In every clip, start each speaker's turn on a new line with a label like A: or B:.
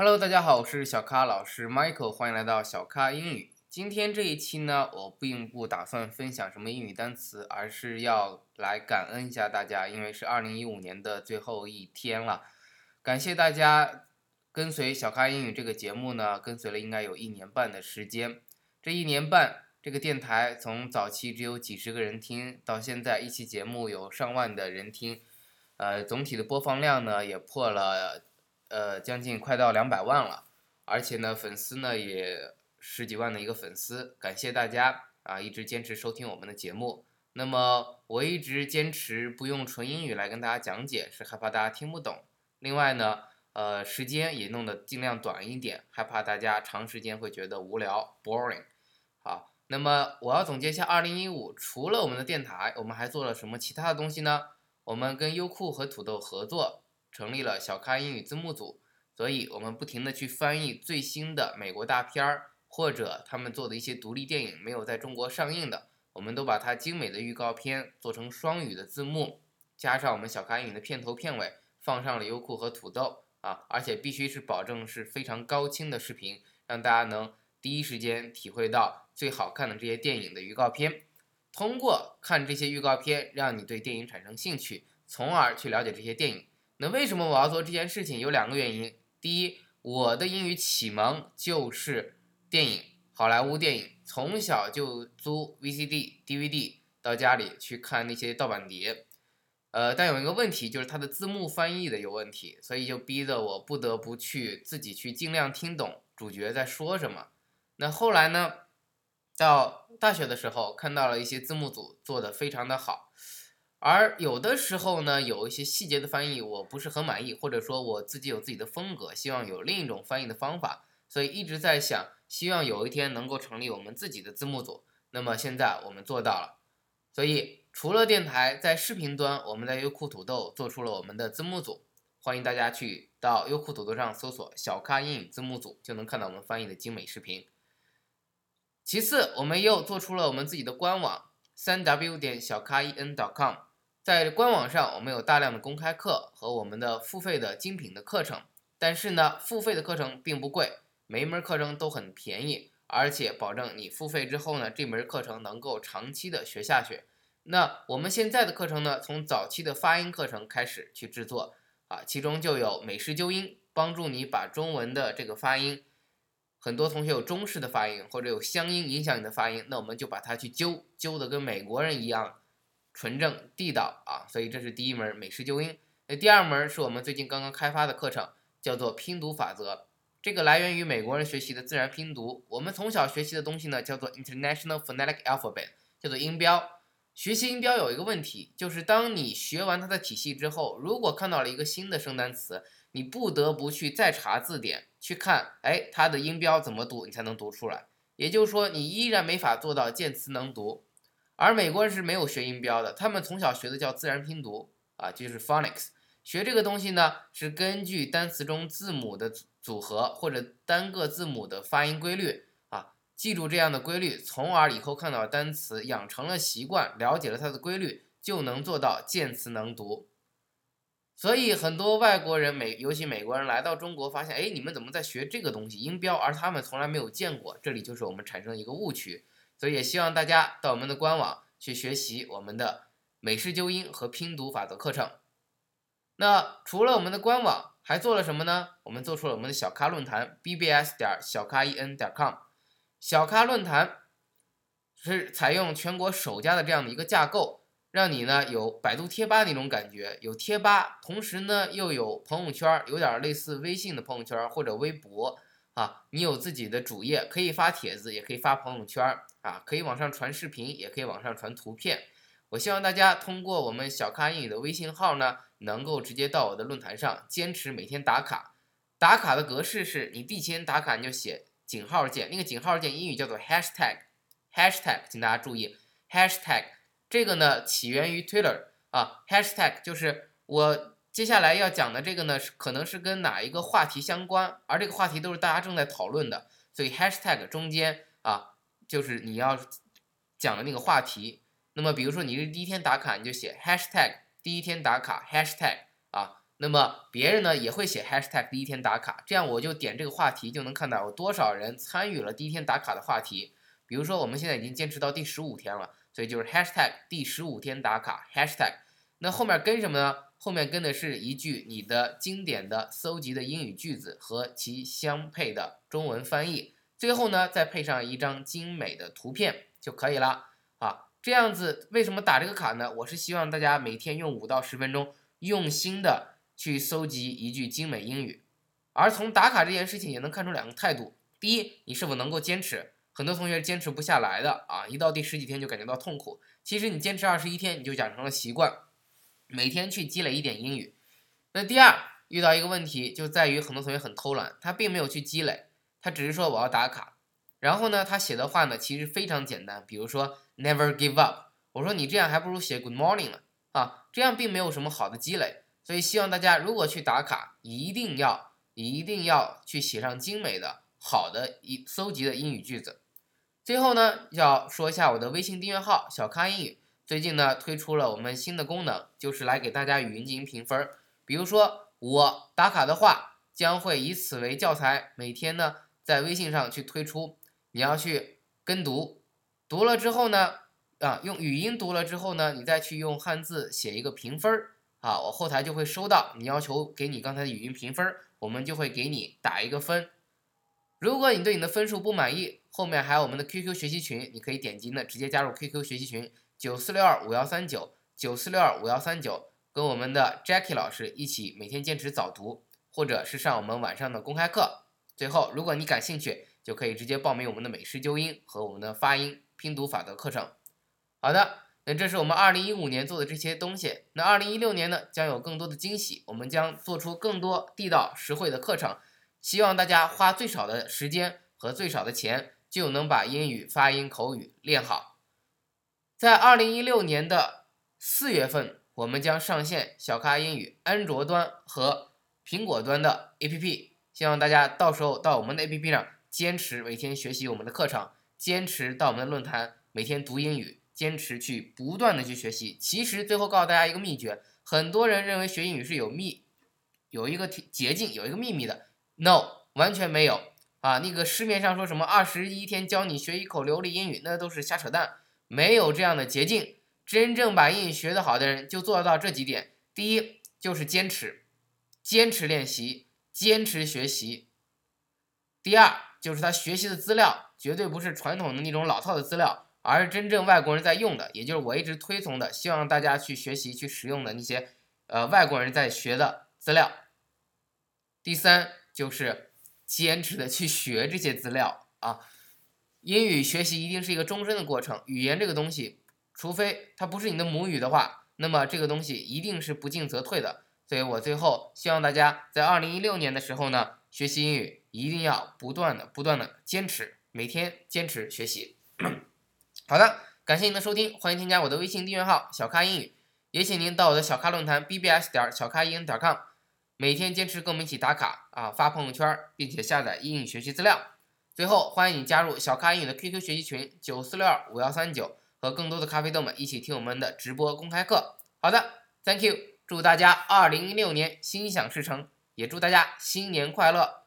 A: Hello，大家好，我是小咖老师 Michael，欢迎来到小咖英语。今天这一期呢，我并不打算分享什么英语单词，而是要来感恩一下大家，因为是二零一五年的最后一天了。感谢大家跟随小咖英语这个节目呢，跟随了应该有一年半的时间。这一年半，这个电台从早期只有几十个人听，到现在一期节目有上万的人听，呃，总体的播放量呢也破了。呃，将近快到两百万了，而且呢，粉丝呢也十几万的一个粉丝，感谢大家啊，一直坚持收听我们的节目。那么我一直坚持不用纯英语来跟大家讲解，是害怕大家听不懂。另外呢，呃，时间也弄得尽量短一点，害怕大家长时间会觉得无聊 （boring）。好，那么我要总结一下，二零一五除了我们的电台，我们还做了什么其他的东西呢？我们跟优酷和土豆合作。成立了小咖英语字幕组，所以我们不停的去翻译最新的美国大片儿，或者他们做的一些独立电影没有在中国上映的，我们都把它精美的预告片做成双语的字幕，加上我们小咖英语的片头片尾，放上了优酷和土豆啊，而且必须是保证是非常高清的视频，让大家能第一时间体会到最好看的这些电影的预告片，通过看这些预告片，让你对电影产生兴趣，从而去了解这些电影。那为什么我要做这件事情？有两个原因。第一，我的英语启蒙就是电影，好莱坞电影，从小就租 VCD、DVD 到家里去看那些盗版碟。呃，但有一个问题，就是它的字幕翻译的有问题，所以就逼得我不得不去自己去尽量听懂主角在说什么。那后来呢，到大学的时候看到了一些字幕组做的非常的好。而有的时候呢，有一些细节的翻译我不是很满意，或者说我自己有自己的风格，希望有另一种翻译的方法，所以一直在想，希望有一天能够成立我们自己的字幕组。那么现在我们做到了，所以除了电台，在视频端，我们在优酷土豆做出了我们的字幕组，欢迎大家去到优酷土豆上搜索“小咖英语字幕组”，就能看到我们翻译的精美视频。其次，我们又做出了我们自己的官网，三 w 点小咖 en dot com。在官网上，我们有大量的公开课和我们的付费的精品的课程，但是呢，付费的课程并不贵，每一门课程都很便宜，而且保证你付费之后呢，这门课程能够长期的学下去。那我们现在的课程呢，从早期的发音课程开始去制作啊，其中就有美式纠音，帮助你把中文的这个发音，很多同学有中式的发音或者有乡音影响你的发音，那我们就把它去纠纠的跟美国人一样。纯正地道啊，所以这是第一门美式纠音。那第二门是我们最近刚刚开发的课程，叫做拼读法则。这个来源于美国人学习的自然拼读。我们从小学习的东西呢，叫做 International Phonetic Alphabet，叫做音标。学习音标有一个问题，就是当你学完它的体系之后，如果看到了一个新的生单词，你不得不去再查字典去看，哎，它的音标怎么读，你才能读出来。也就是说，你依然没法做到见词能读。而美国人是没有学音标的，他们从小学的叫自然拼读啊，就是 phonics。学这个东西呢，是根据单词中字母的组合或者单个字母的发音规律啊，记住这样的规律，从而以后看到单词养成了习惯，了解了它的规律，就能做到见词能读。所以很多外国人美，尤其美国人来到中国，发现哎，你们怎么在学这个东西音标，而他们从来没有见过，这里就是我们产生一个误区。所以也希望大家到我们的官网去学习我们的美式纠音和拼读法则课程。那除了我们的官网，还做了什么呢？我们做出了我们的小咖论坛，bbs 点小咖 en 点 com。小咖论坛是采用全国首家的这样的一个架构，让你呢有百度贴吧那种感觉，有贴吧，同时呢又有朋友圈，有点类似微信的朋友圈或者微博啊。你有自己的主页，可以发帖子，也可以发朋友圈。啊，可以往上传视频，也可以往上传图片。我希望大家通过我们小咖英语的微信号呢，能够直接到我的论坛上，坚持每天打卡。打卡的格式是你第一天打卡你就写井号键，那个井号键英语叫做 hashtag，hashtag，请大家注意 hashtag 这个呢起源于 Twitter 啊，hashtag 就是我接下来要讲的这个呢，是可能是跟哪一个话题相关，而这个话题都是大家正在讨论的，所以 hashtag 中间啊。就是你要讲的那个话题，那么比如说你是第一天打卡，你就写 hashtag 第一天打卡 hashtag 啊，那么别人呢也会写 hashtag 第一天打卡，这样我就点这个话题就能看到有多少人参与了第一天打卡的话题。比如说我们现在已经坚持到第十五天了，所以就是 hashtag 第十五天打卡 hashtag。那后面跟什么呢？后面跟的是一句你的经典的搜集的英语句子和其相配的中文翻译，最后呢再配上一张精美的图片就可以了啊。这样子为什么打这个卡呢？我是希望大家每天用五到十分钟，用心的。去搜集一句精美英语，而从打卡这件事情也能看出两个态度：第一，你是否能够坚持？很多同学坚持不下来的啊，一到第十几天就感觉到痛苦。其实你坚持二十一天，你就养成了习惯，每天去积累一点英语。那第二，遇到一个问题就在于很多同学很偷懒，他并没有去积累，他只是说我要打卡，然后呢，他写的话呢其实非常简单，比如说 Never give up，我说你这样还不如写 Good morning 呢啊，这样并没有什么好的积累。所以希望大家如果去打卡，一定要一定要去写上精美的好的一搜集的英语句子。最后呢，要说一下我的微信订阅号小咖英语，最近呢推出了我们新的功能，就是来给大家语音进行评分。比如说我打卡的话，将会以此为教材，每天呢在微信上去推出，你要去跟读，读了之后呢，啊用语音读了之后呢，你再去用汉字写一个评分儿。啊，我后台就会收到你要求给你刚才的语音评分，我们就会给你打一个分。如果你对你的分数不满意，后面还有我们的 QQ 学习群，你可以点击呢直接加入 QQ 学习群九四六二五幺三九九四六二五幺三九，跟我们的 Jackie 老师一起每天坚持早读，或者是上我们晚上的公开课。最后，如果你感兴趣，就可以直接报名我们的美式纠音和我们的发音拼读法的课程。好的。那这是我们二零一五年做的这些东西。那二零一六年呢，将有更多的惊喜，我们将做出更多地道实惠的课程，希望大家花最少的时间和最少的钱，就能把英语发音口语练好。在二零一六年的四月份，我们将上线小咖英语安卓端和苹果端的 APP，希望大家到时候到我们的 APP 上坚持每天学习我们的课程，坚持到我们的论坛每天读英语。坚持去不断的去学习，其实最后告诉大家一个秘诀，很多人认为学英语是有秘，有一个捷径，有一个秘密的，no，完全没有啊！那个市面上说什么二十一天教你学一口流利英语，那都是瞎扯淡，没有这样的捷径。真正把英语学得好的人就做到这几点：第一就是坚持，坚持练习，坚持学习；第二就是他学习的资料绝对不是传统的那种老套的资料。而是真正外国人在用的，也就是我一直推崇的，希望大家去学习、去使用的那些，呃，外国人在学的资料。第三就是坚持的去学这些资料啊。英语学习一定是一个终身的过程，语言这个东西，除非它不是你的母语的话，那么这个东西一定是不进则退的。所以我最后希望大家在二零一六年的时候呢，学习英语一定要不断的、不断的坚持，每天坚持学习。好的，感谢您的收听，欢迎添加我的微信订阅号小咖英语，也请您到我的小咖论坛 bbs 点小咖英语点 com，每天坚持跟我们一起打卡啊，发朋友圈，并且下载英语学习资料。最后，欢迎你加入小咖英语的 QQ 学习群九四六二五幺三九，和更多的咖啡豆们一起听我们的直播公开课。好的，Thank you，祝大家二零一六年心想事成，也祝大家新年快乐。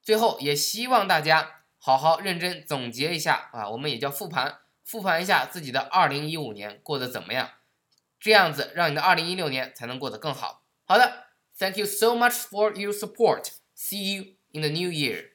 A: 最后，也希望大家好好认真总结一下啊，我们也叫复盘。复盘一下自己的二零一五年过得怎么样，这样子让你的二零一六年才能过得更好。好的，Thank you so much for your support. See you in the new year.